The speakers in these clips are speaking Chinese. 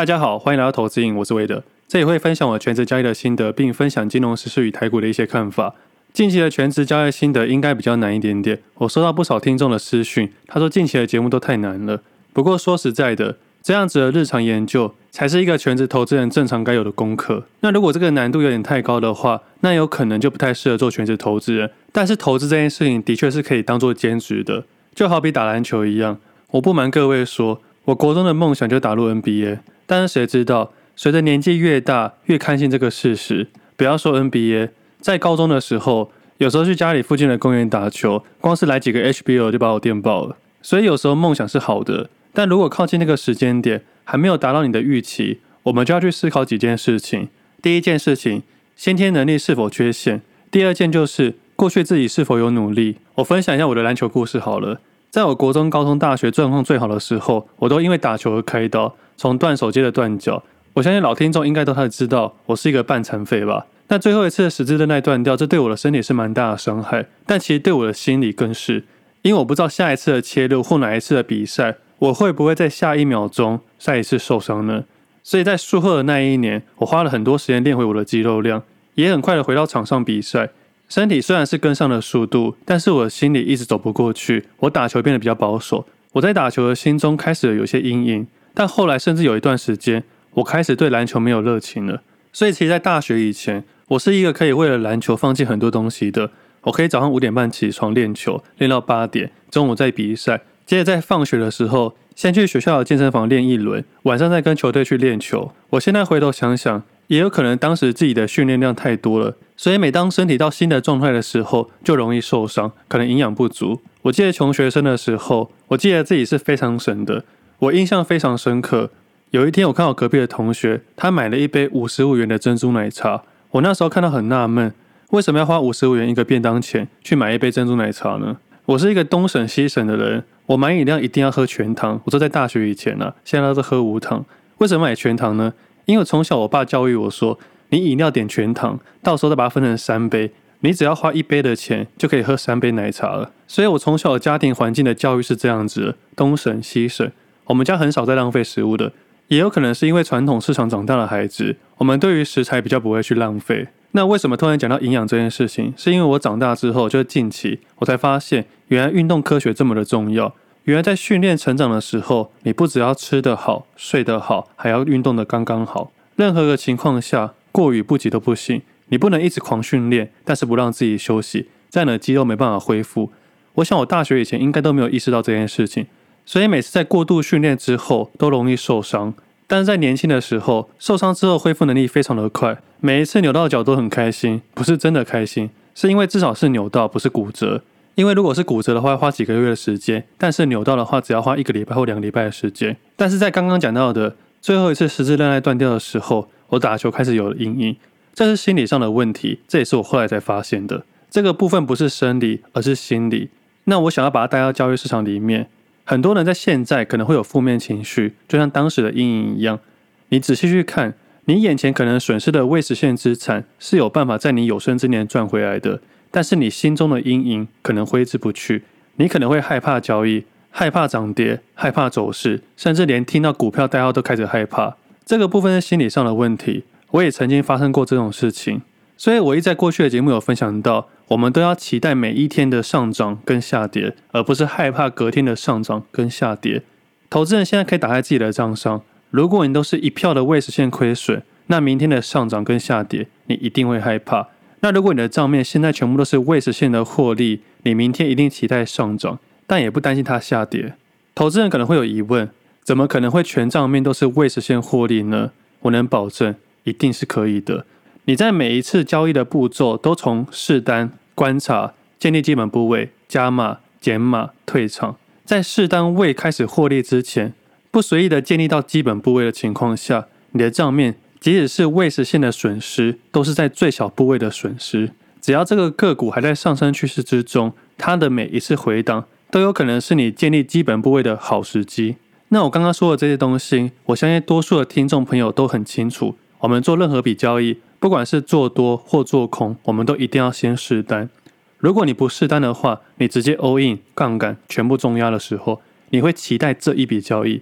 大家好，欢迎来到投资瘾，我是韦德，这里会分享我全职交易的心得，并分享金融时事与台股的一些看法。近期的全职交易心得应该比较难一点点，我收到不少听众的私讯，他说近期的节目都太难了。不过说实在的，这样子的日常研究才是一个全职投资人正常该有的功课。那如果这个难度有点太高的话，那有可能就不太适合做全职投资人。但是投资这件事情的确是可以当做兼职的，就好比打篮球一样。我不瞒各位说，我国中的梦想就打入 NBA，但是谁知道，随着年纪越大，越看清这个事实。不要说 NBA。在高中的时候，有时候去家里附近的公园打球，光是来几个 HBO 就把我电爆了。所以有时候梦想是好的，但如果靠近那个时间点还没有达到你的预期，我们就要去思考几件事情。第一件事情，先天能力是否缺陷；第二件就是过去自己是否有努力。我分享一下我的篮球故事好了。在我国中、高中、大学状况最好的时候，我都因为打球而开刀，从断手接着断脚。我相信老听众应该都还知道，我是一个半残废吧。那最后一次的十字韧带断掉，这对我的身体是蛮大的伤害，但其实对我的心理更是，因为我不知道下一次的切入或哪一次的比赛，我会不会在下一秒钟再一次受伤呢？所以在术后的那一年，我花了很多时间练回我的肌肉量，也很快的回到场上比赛。身体虽然是跟上了速度，但是我的心里一直走不过去。我打球变得比较保守，我在打球的心中开始有些阴影，但后来甚至有一段时间，我开始对篮球没有热情了。所以其实，在大学以前，我是一个可以为了篮球放弃很多东西的。我可以早上五点半起床练球，练到八点，中午再比赛，接着在放学的时候，先去学校的健身房练一轮，晚上再跟球队去练球。我现在回头想想，也有可能当时自己的训练量太多了，所以每当身体到新的状态的时候，就容易受伤，可能营养不足。我记得穷学生的时候，我记得自己是非常省的，我印象非常深刻。有一天，我看到隔壁的同学，他买了一杯五十五元的珍珠奶茶。我那时候看到很纳闷，为什么要花五十五元一个便当钱去买一杯珍珠奶茶呢？我是一个东省西省的人，我买饮料一定要喝全糖。我说在大学以前呢、啊，现在都是喝无糖。为什么买全糖呢？因为从小我爸教育我说，你饮料点全糖，到时候再把它分成三杯，你只要花一杯的钱就可以喝三杯奶茶了。所以我从小的家庭环境的教育是这样子的，东省西省，我们家很少在浪费食物的。也有可能是因为传统市场长大的孩子，我们对于食材比较不会去浪费。那为什么突然讲到营养这件事情？是因为我长大之后，就是近期我才发现，原来运动科学这么的重要。原来在训练成长的时候，你不只要吃得好、睡得好，还要运动得刚刚好。任何个情况下，过与不及都不行。你不能一直狂训练，但是不让自己休息，这样的肌肉没办法恢复。我想我大学以前应该都没有意识到这件事情。所以每次在过度训练之后都容易受伤，但是在年轻的时候受伤之后恢复能力非常的快，每一次扭到脚都很开心，不是真的开心，是因为至少是扭到，不是骨折。因为如果是骨折的话，要花几个月的时间，但是扭到的话，只要花一个礼拜或两个礼拜的时间。但是在刚刚讲到的最后一次十字韧带断掉的时候，我打球开始有了阴影，这是心理上的问题，这也是我后来才发现的。这个部分不是生理，而是心理。那我想要把它带到交易市场里面。很多人在现在可能会有负面情绪，就像当时的阴影一样。你仔细去看，你眼前可能损失的未实现资产是有办法在你有生之年赚回来的，但是你心中的阴影可能挥之不去。你可能会害怕交易，害怕涨跌，害怕走势，甚至连听到股票代号都开始害怕。这个部分是心理上的问题。我也曾经发生过这种事情，所以我一在过去的节目有分享到。我们都要期待每一天的上涨跟下跌，而不是害怕隔天的上涨跟下跌。投资人现在可以打开自己的账上，如果你都是一票的未实现亏损，那明天的上涨跟下跌，你一定会害怕。那如果你的账面现在全部都是未实现的获利，你明天一定期待上涨，但也不担心它下跌。投资人可能会有疑问：怎么可能会全账面都是未实现获利呢？我能保证，一定是可以的。你在每一次交易的步骤都从试单。观察、建立基本部位、加码、减码、退场，在试单未开始获利之前，不随意的建立到基本部位的情况下，你的账面即使是未实现的损失，都是在最小部位的损失。只要这个个股还在上升趋势之中，它的每一次回档都有可能是你建立基本部位的好时机。那我刚刚说的这些东西，我相信多数的听众朋友都很清楚。我们做任何笔交易。不管是做多或做空，我们都一定要先试单。如果你不试单的话，你直接 all in 杠杆全部重压的时候，你会期待这一笔交易，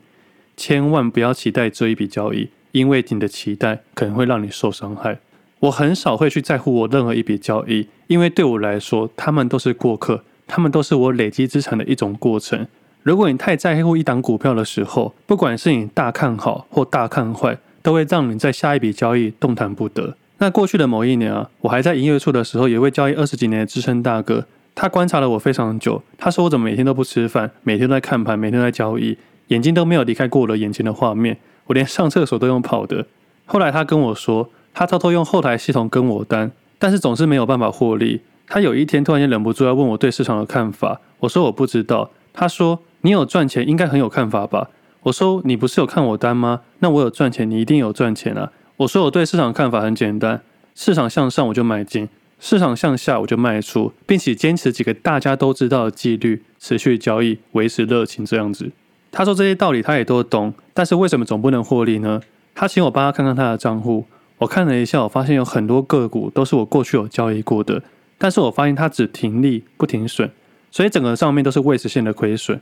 千万不要期待这一笔交易，因为你的期待可能会让你受伤害。我很少会去在乎我任何一笔交易，因为对我来说，他们都是过客，他们都是我累积资产的一种过程。如果你太在乎一档股票的时候，不管是你大看好或大看坏，都会让你在下一笔交易动弹不得。那过去的某一年啊，我还在营业处的时候，有一位交易二十几年的资深大哥，他观察了我非常久。他说我怎么每天都不吃饭，每天都在看盘，每天在交易，眼睛都没有离开过我的眼前的画面，我连上厕所都用跑的。后来他跟我说，他偷偷用后台系统跟我单，但是总是没有办法获利。他有一天突然间忍不住要问我对市场的看法，我说我不知道。他说你有赚钱，应该很有看法吧？我说你不是有看我单吗？那我有赚钱，你一定有赚钱啊。我说我对市场的看法很简单，市场向上我就买进，市场向下我就卖出，并且坚持几个大家都知道的纪律，持续交易，维持热情这样子。他说这些道理他也都懂，但是为什么总不能获利呢？他请我帮他看看他的账户，我看了一下，我发现有很多个股都是我过去有交易过的，但是我发现他只停利不停损，所以整个上面都是未实现的亏损。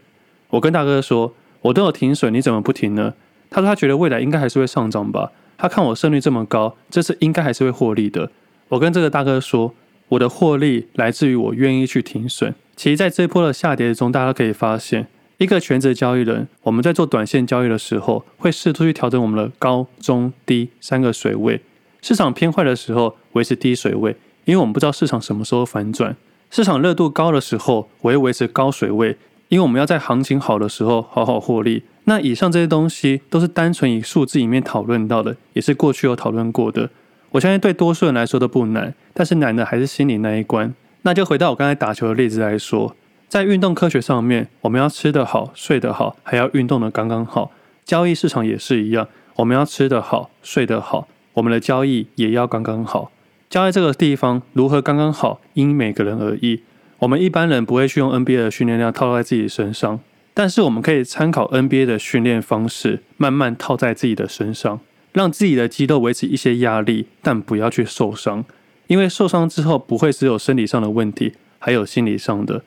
我跟大哥说，我都有停损，你怎么不停呢？他说他觉得未来应该还是会上涨吧。他看我胜率这么高，这次应该还是会获利的。我跟这个大哥说，我的获利来自于我愿意去停损。其实，在这一波的下跌中，大家可以发现，一个全职交易人，我们在做短线交易的时候，会试图去调整我们的高、中、低三个水位。市场偏坏的时候，维持低水位，因为我们不知道市场什么时候反转。市场热度高的时候，我会维持高水位，因为我们要在行情好的时候好好获利。那以上这些东西都是单纯以数字里面讨论到的，也是过去有讨论过的。我相信对多数人来说都不难，但是难的还是心理那一关。那就回到我刚才打球的例子来说，在运动科学上面，我们要吃得好、睡得好，还要运动得刚刚好。交易市场也是一样，我们要吃得好、睡得好，我们的交易也要刚刚好。交易这个地方如何刚刚好，因每个人而异。我们一般人不会去用 NBA 的训练量套在自己身上。但是我们可以参考 NBA 的训练方式，慢慢套在自己的身上，让自己的肌肉维持一些压力，但不要去受伤。因为受伤之后不会只有生理上的问题，还有心理上的。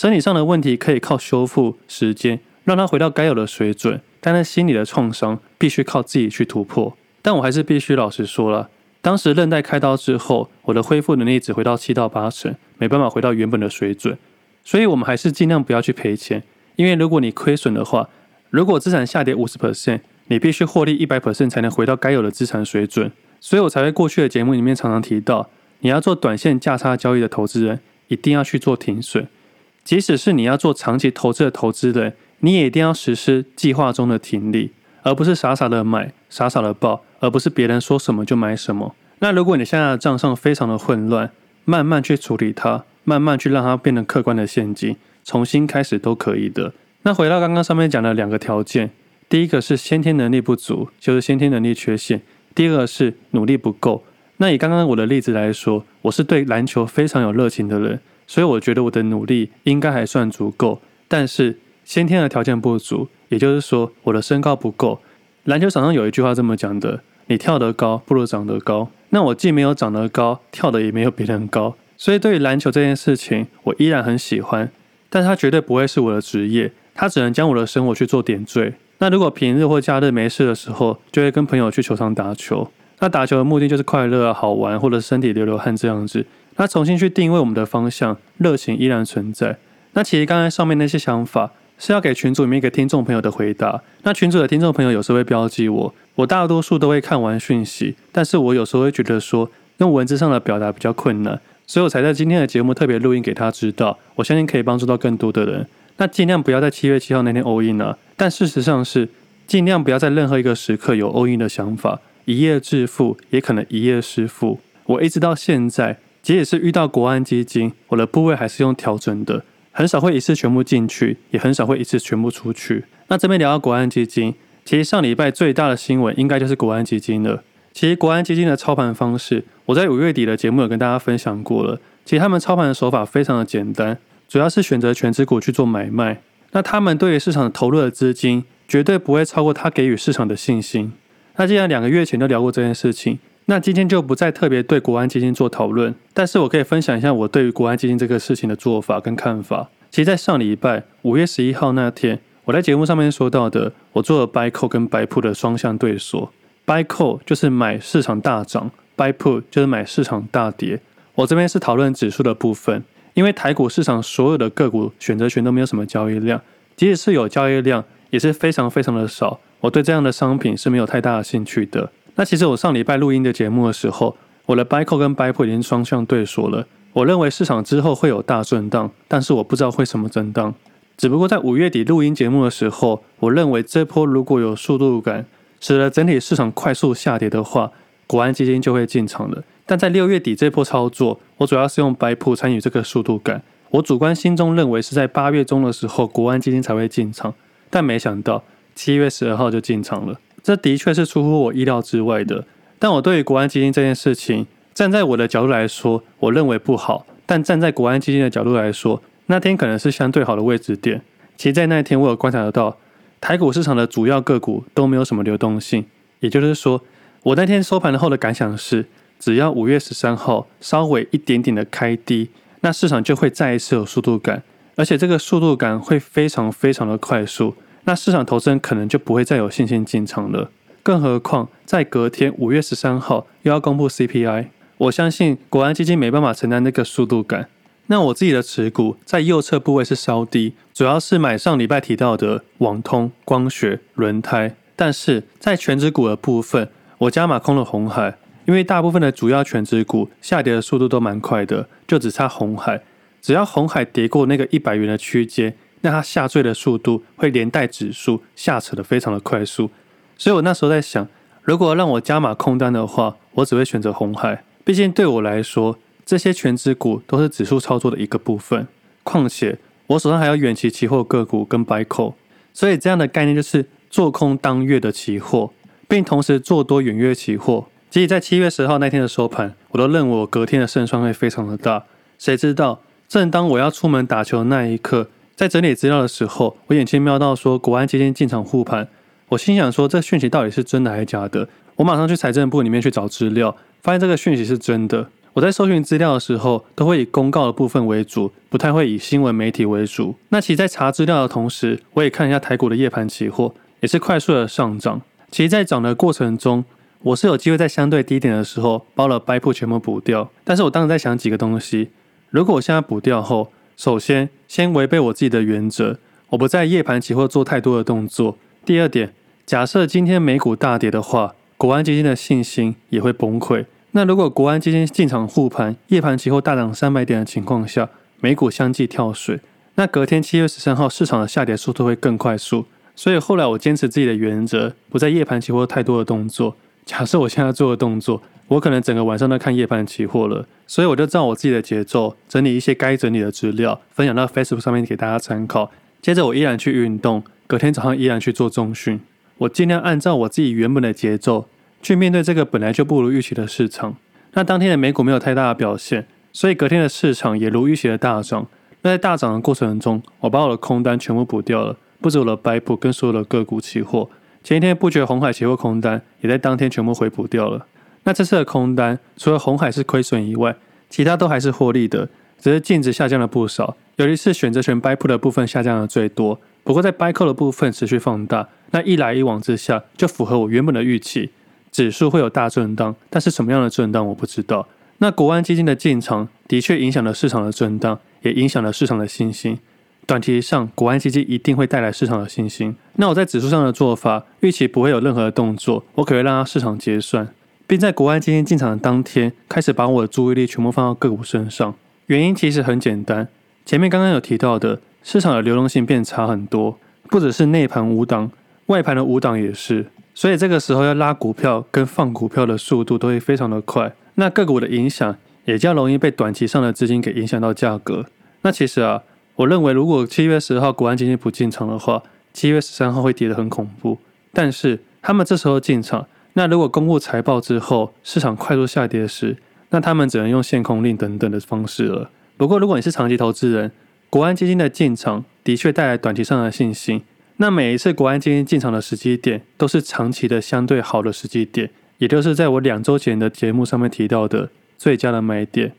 生理上的问题可以靠修复时间，让它回到该有的水准，但是心理的创伤必须靠自己去突破。但我还是必须老实说了，当时韧带开刀之后，我的恢复能力只回到七到八成，没办法回到原本的水准。所以我们还是尽量不要去赔钱。因为如果你亏损的话，如果资产下跌五十 percent，你必须获利一百 percent 才能回到该有的资产水准。所以我才会过去的节目里面常常提到，你要做短线价差交易的投资人，一定要去做停损。即使是你要做长期投资的投资人，你也一定要实施计划中的停利，而不是傻傻的买、傻傻的报，而不是别人说什么就买什么。那如果你现在的账上非常的混乱，慢慢去处理它，慢慢去让它变成客观的现金。重新开始都可以的。那回到刚刚上面讲的两个条件，第一个是先天能力不足，就是先天能力缺陷；第二个是努力不够。那以刚刚我的例子来说，我是对篮球非常有热情的人，所以我觉得我的努力应该还算足够。但是先天的条件不足，也就是说我的身高不够。篮球场上有一句话这么讲的：你跳得高，不如长得高。那我既没有长得高，跳得也没有别人高，所以对于篮球这件事情，我依然很喜欢。但它绝对不会是我的职业，它只能将我的生活去做点缀。那如果平日或假日没事的时候，就会跟朋友去球场打球。那打球的目的就是快乐、好玩，或者身体流流汗这样子。那重新去定位我们的方向，热情依然存在。那其实刚才上面那些想法是要给群组里面一个听众朋友的回答。那群组的听众朋友有时候会标记我，我大多数都会看完讯息，但是我有时候会觉得说用文字上的表达比较困难。所以我才在今天的节目特别录音给他知道，我相信可以帮助到更多的人。那尽量不要在七月七号那天 all in 了，但事实上是尽量不要在任何一个时刻有 all in 的想法，一夜致富也可能一夜失富。我一直到现在，即使是遇到国安基金，我的部位还是用调整的，很少会一次全部进去，也很少会一次全部出去。那这边聊到国安基金，其实上礼拜最大的新闻应该就是国安基金了。其实国安基金的操盘方式，我在五月底的节目有跟大家分享过了。其实他们操盘的手法非常的简单，主要是选择权值股去做买卖。那他们对于市场投入的资金，绝对不会超过他给予市场的信心。那既然两个月前就聊过这件事情，那今天就不再特别对国安基金做讨论。但是我可以分享一下我对于国安基金这个事情的做法跟看法。其实，在上礼拜五月十一号那天，我在节目上面说到的，我做了 buy call 跟 buy put 的双向对锁。buy call 就是买市场大涨，buy put 就是买市场大跌。我这边是讨论指数的部分，因为台股市场所有的个股选择权都没有什么交易量，即使是有交易量，也是非常非常的少。我对这样的商品是没有太大的兴趣的。那其实我上礼拜录音的节目的时候，我的 buy call 跟 buy put 已经双向对锁了。我认为市场之后会有大震荡，但是我不知道会什么震荡。只不过在五月底录音节目的时候，我认为这波如果有速度感，使得整体市场快速下跌的话，国安基金就会进场了。但在六月底这波操作，我主要是用 buy put 参与这个速度感。我主观心中认为是在八月中的时候，国安基金才会进场，但没想到七月十二号就进场了。这的确是出乎我意料之外的。但我对于国安基金这件事情，站在我的角度来说，我认为不好。但站在国安基金的角度来说，那天可能是相对好的位置点。其实，在那一天，我有观察得到，台股市场的主要个股都没有什么流动性。也就是说，我那天收盘后的感想是，只要五月十三号稍微一点点的开低，那市场就会再一次有速度感，而且这个速度感会非常非常的快速。那市场投资人可能就不会再有信心进场了。更何况，在隔天五月十三号又要公布 CPI，我相信国安基金没办法承担那个速度感。那我自己的持股在右侧部位是稍低，主要是买上礼拜提到的网通、光学、轮胎。但是在权值股的部分，我加码空了红海，因为大部分的主要权值股下跌的速度都蛮快的，就只差红海。只要红海跌过那个一百元的区间，那它下坠的速度会连带指数下扯得非常的快速。所以我那时候在想，如果让我加码空单的话，我只会选择红海，毕竟对我来说。这些权值股都是指数操作的一个部分，况且我手上还有远期期货个股跟 buy call，所以这样的概念就是做空当月的期货，并同时做多远月期货。即使在七月十号那天的收盘，我都认为我隔天的胜算会非常的大。谁知道，正当我要出门打球的那一刻，在整理资料的时候，我眼睛瞄到说国安基金进场护盘，我心想说这讯息到底是真的还是假的？我马上去财政部里面去找资料，发现这个讯息是真的。我在搜寻资料的时候，都会以公告的部分为主，不太会以新闻媒体为主。那其实，在查资料的同时，我也看一下台股的夜盘期货，也是快速的上涨。其实，在涨的过程中，我是有机会在相对低点的时候，包了 buy 全部补掉。但是我当时在想几个东西：如果我现在补掉后，首先先违背我自己的原则，我不在夜盘期货做太多的动作；第二点，假设今天美股大跌的话，国安基金的信心也会崩溃。那如果国安基金进场护盘，夜盘期货大涨三百点的情况下，美股相继跳水，那隔天七月十三号市场的下跌速度会更快速。所以后来我坚持自己的原则，不在夜盘期货太多的动作。假设我现在做的动作，我可能整个晚上都看夜盘期货了。所以我就照我自己的节奏，整理一些该整理的资料，分享到 Facebook 上面给大家参考。接着我依然去运动，隔天早上依然去做重训。我尽量按照我自己原本的节奏。去面对这个本来就不如预期的市场，那当天的美股没有太大的表现，所以隔天的市场也如预期的大涨。那在大涨的过程中，我把我的空单全部补掉了，不止我的 bip 跟所有的个股期货。前一天布局红海期货空单，也在当天全部回补掉了。那这次的空单，除了红海是亏损以外，其他都还是获利的，只是净值下降了不少。尤其是选择权 buy put 的部分下降的最多，不过在 buy call 的部分持续放大。那一来一往之下，就符合我原本的预期。指数会有大震荡，但是什么样的震荡我不知道。那国安基金的进场的确影响了市场的震荡，也影响了市场的信心。短期上，国安基金一定会带来市场的信心。那我在指数上的做法，预期不会有任何的动作，我可以让它市场结算，并在国安基金进场的当天开始把我的注意力全部放到个股身上。原因其实很简单，前面刚刚有提到的，市场的流动性变差很多，不只是内盘无档，外盘的无档也是。所以这个时候要拉股票跟放股票的速度都会非常的快，那个股的影响也较容易被短期上的资金给影响到价格。那其实啊，我认为如果七月十号国安基金不进场的话，七月十三号会跌得很恐怖。但是他们这时候进场，那如果公布财报之后市场快速下跌时，那他们只能用限空令等等的方式了。不过如果你是长期投资人，国安基金的进场的确带来短期上的信心。那每一次国安基金进场的时机点，都是长期的相对好的时机点，也就是在我两周前的节目上面提到的最佳的买点。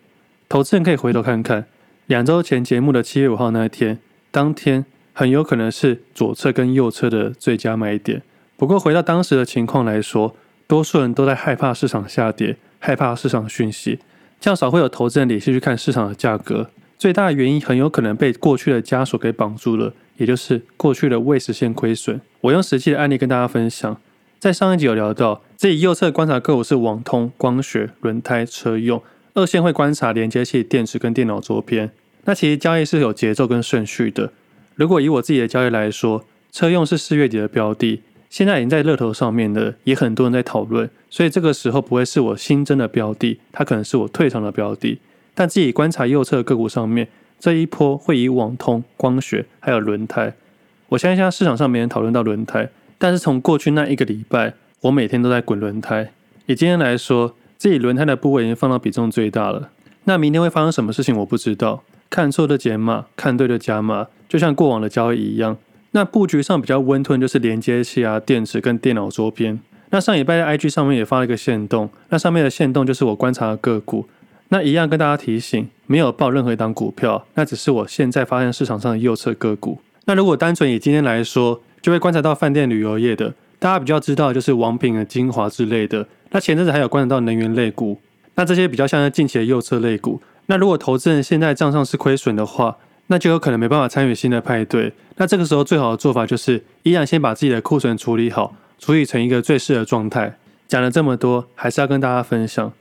投资人可以回头看看，两周前节目的七月五号那一天，当天很有可能是左侧跟右侧的最佳买点。不过回到当时的情况来说，多数人都在害怕市场下跌，害怕市场讯息，较少会有投资人理性去看市场的价格。最大的原因很有可能被过去的枷锁给绑住了，也就是过去的未实现亏损。我用实际的案例跟大家分享，在上一集有聊到，自己右侧观察个股是网通、光学、轮胎、车用，二线会观察连接器、电池跟电脑周边。那其实交易是有节奏跟顺序的。如果以我自己的交易来说，车用是四月底的标的，现在已经在热头上面了，也很多人在讨论，所以这个时候不会是我新增的标的，它可能是我退场的标的。但自己观察右侧个股上面，这一波会以网通、光学还有轮胎。我相信现在市场上没人讨论到轮胎，但是从过去那一个礼拜，我每天都在滚轮胎。以今天来说，自己轮胎的部位已经放到比重最大了。那明天会发生什么事情，我不知道。看错的减码，看对的加码，就像过往的交易一样。那布局上比较温吞，就是连接器啊、电池跟电脑周边。那上礼拜在 IG 上面也发了一个限动，那上面的限动就是我观察的个股。那一样跟大家提醒，没有报任何一档股票，那只是我现在发现市场上的右侧个股。那如果单纯以今天来说，就会观察到饭店旅游业的，大家比较知道就是王品啊、精华之类的。那前阵子还有观察到能源类股，那这些比较像是近期的右侧类股。那如果投资人现在账上是亏损的话，那就有可能没办法参与新的派对。那这个时候最好的做法就是，依然先把自己的库存处理好，处理成一个最适的状态。讲了这么多，还是要跟大家分享。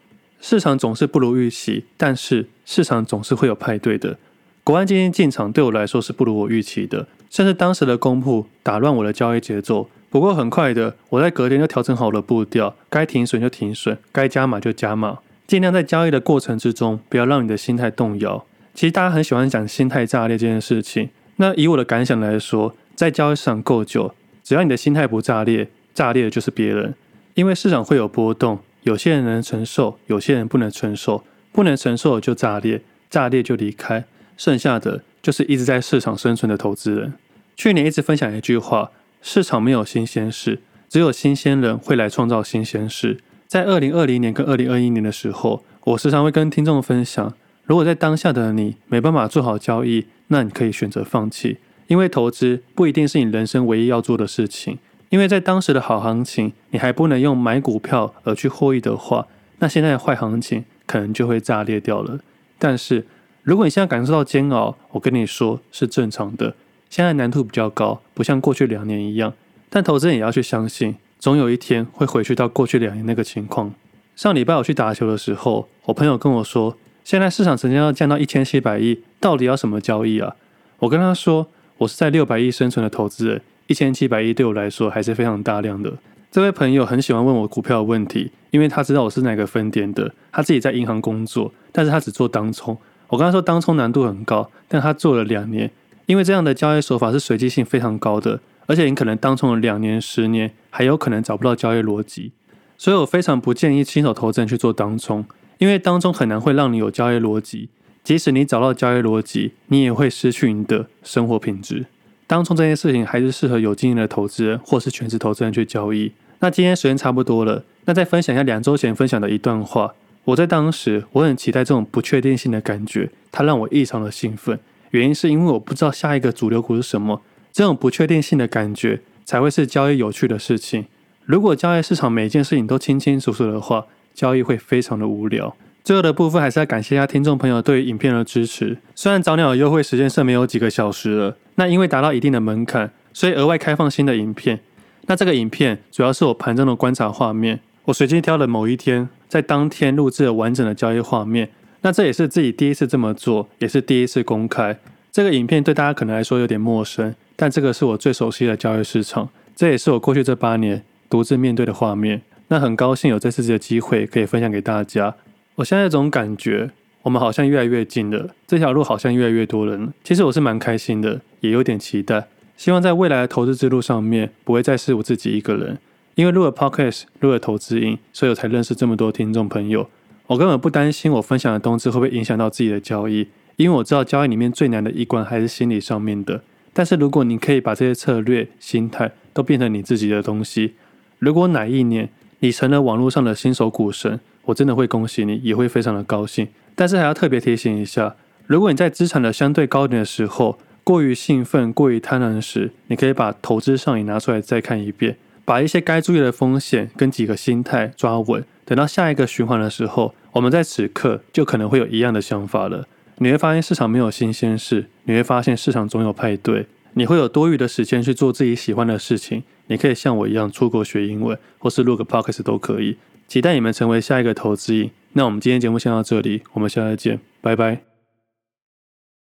市场总是不如预期，但是市场总是会有派对的。国安基金进场对我来说是不如我预期的，甚至当时的公布打乱我的交易节奏。不过很快的，我在隔天就调整好了步调，该停损就停损，该加码就加码，尽量在交易的过程之中不要让你的心态动摇。其实大家很喜欢讲心态炸裂这件事情，那以我的感想来说，在交易市场够久，只要你的心态不炸裂，炸裂的就是别人，因为市场会有波动。有些人能承受，有些人不能承受，不能承受就炸裂，炸裂就离开，剩下的就是一直在市场生存的投资人。去年一直分享一句话：市场没有新鲜事，只有新鲜人会来创造新鲜事。在二零二零年跟二零二一年的时候，我时常会跟听众分享：如果在当下的你没办法做好交易，那你可以选择放弃，因为投资不一定是你人生唯一要做的事情。因为在当时的好行情，你还不能用买股票而去获益的话，那现在的坏行情可能就会炸裂掉了。但是如果你现在感受到煎熬，我跟你说是正常的。现在难度比较高，不像过去两年一样。但投资人也要去相信，总有一天会回去到过去两年那个情况。上礼拜我去打球的时候，我朋友跟我说，现在市场成交要降到一千七百亿，到底要什么交易啊？我跟他说，我是在六百亿生存的投资人。一千七百亿对我来说还是非常大量的。这位朋友很喜欢问我股票的问题，因为他知道我是哪个分点的。他自己在银行工作，但是他只做当冲。我跟他说当冲难度很高，但他做了两年，因为这样的交易手法是随机性非常高的，而且你可能当冲了两年、十年，还有可能找不到交易逻辑。所以我非常不建议新手投资人去做当冲，因为当中很难会让你有交易逻辑。即使你找到交易逻辑，你也会失去你的生活品质。当中这件事情还是适合有经验的投资人或是全职投资人去交易。那今天时间差不多了，那再分享一下两周前分享的一段话。我在当时我很期待这种不确定性的感觉，它让我异常的兴奋。原因是因为我不知道下一个主流股是什么，这种不确定性的感觉才会是交易有趣的事情。如果交易市场每件事情都清清楚楚的话，交易会非常的无聊。最后的部分还是要感谢一下听众朋友对影片的支持。虽然早鸟的优惠时间剩没有几个小时了，那因为达到一定的门槛，所以额外开放新的影片。那这个影片主要是我盘中的观察画面，我随机挑了某一天，在当天录制了完整的交易画面。那这也是自己第一次这么做，也是第一次公开。这个影片对大家可能来说有点陌生，但这个是我最熟悉的交易市场，这也是我过去这八年独自面对的画面。那很高兴有这次的机会可以分享给大家。我现在这种感觉，我们好像越来越近了，这条路好像越来越多人。其实我是蛮开心的，也有点期待。希望在未来的投资之路上面，不会再是我自己一个人。因为录了 Podcast，录了投资瘾，所以我才认识这么多听众朋友。我根本不担心我分享的东西会不会影响到自己的交易，因为我知道交易里面最难的一关还是心理上面的。但是如果你可以把这些策略、心态都变成你自己的东西，如果哪一年你成了网络上的新手股神，我真的会恭喜你，也会非常的高兴。但是还要特别提醒一下，如果你在资产的相对高点的时候，过于兴奋、过于贪婪时，你可以把投资上瘾拿出来再看一遍，把一些该注意的风险跟几个心态抓稳。等到下一个循环的时候，我们在此刻就可能会有一样的想法了。你会发现市场没有新鲜事，你会发现市场总有派对，你会有多余的时间去做自己喜欢的事情。你可以像我一样出国学英文，或是录个 podcast 都可以。期待你们成为下一个投资瘾。那我们今天节目先到这里，我们下次见，拜拜。